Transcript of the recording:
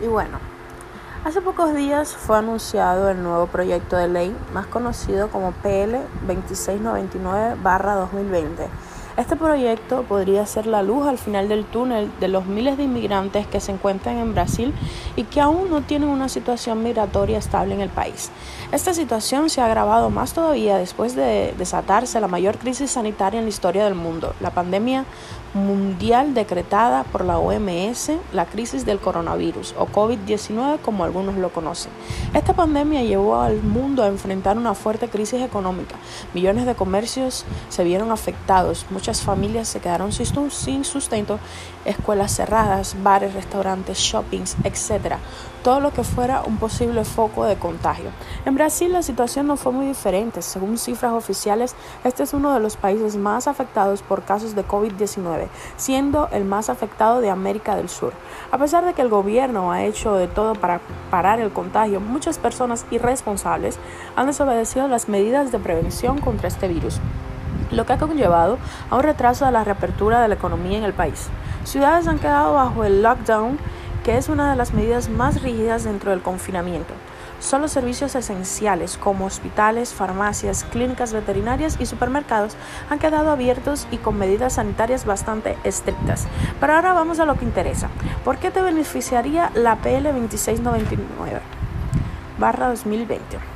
Y bueno, hace pocos días fue anunciado el nuevo proyecto de ley, más conocido como PL 2699-2020 este proyecto podría ser la luz al final del túnel de los miles de inmigrantes que se encuentran en Brasil y que aún no tienen una situación migratoria estable en el país. Esta situación se ha agravado más todavía después de desatarse la mayor crisis sanitaria en la historia del mundo, la pandemia mundial decretada por la OMS, la crisis del coronavirus o COVID-19 como algunos lo conocen. Esta pandemia llevó al mundo a enfrentar una fuerte crisis económica. Millones de comercios se vieron afectados, muchas familias se quedaron sin sustento, escuelas cerradas, bares, restaurantes, shoppings, etc. Todo lo que fuera un posible foco de contagio. En Brasil la situación no fue muy diferente. Según cifras oficiales, este es uno de los países más afectados por casos de COVID-19 siendo el más afectado de América del Sur. A pesar de que el gobierno ha hecho de todo para parar el contagio, muchas personas irresponsables han desobedecido las medidas de prevención contra este virus lo que ha conllevado a un retraso de la reapertura de la economía en el país. Ciudades han quedado bajo el lockdown, que es una de las medidas más rígidas dentro del confinamiento. Solo servicios esenciales como hospitales, farmacias, clínicas veterinarias y supermercados han quedado abiertos y con medidas sanitarias bastante estrictas. Pero ahora vamos a lo que interesa. ¿Por qué te beneficiaría la PL 2699 barra 2020?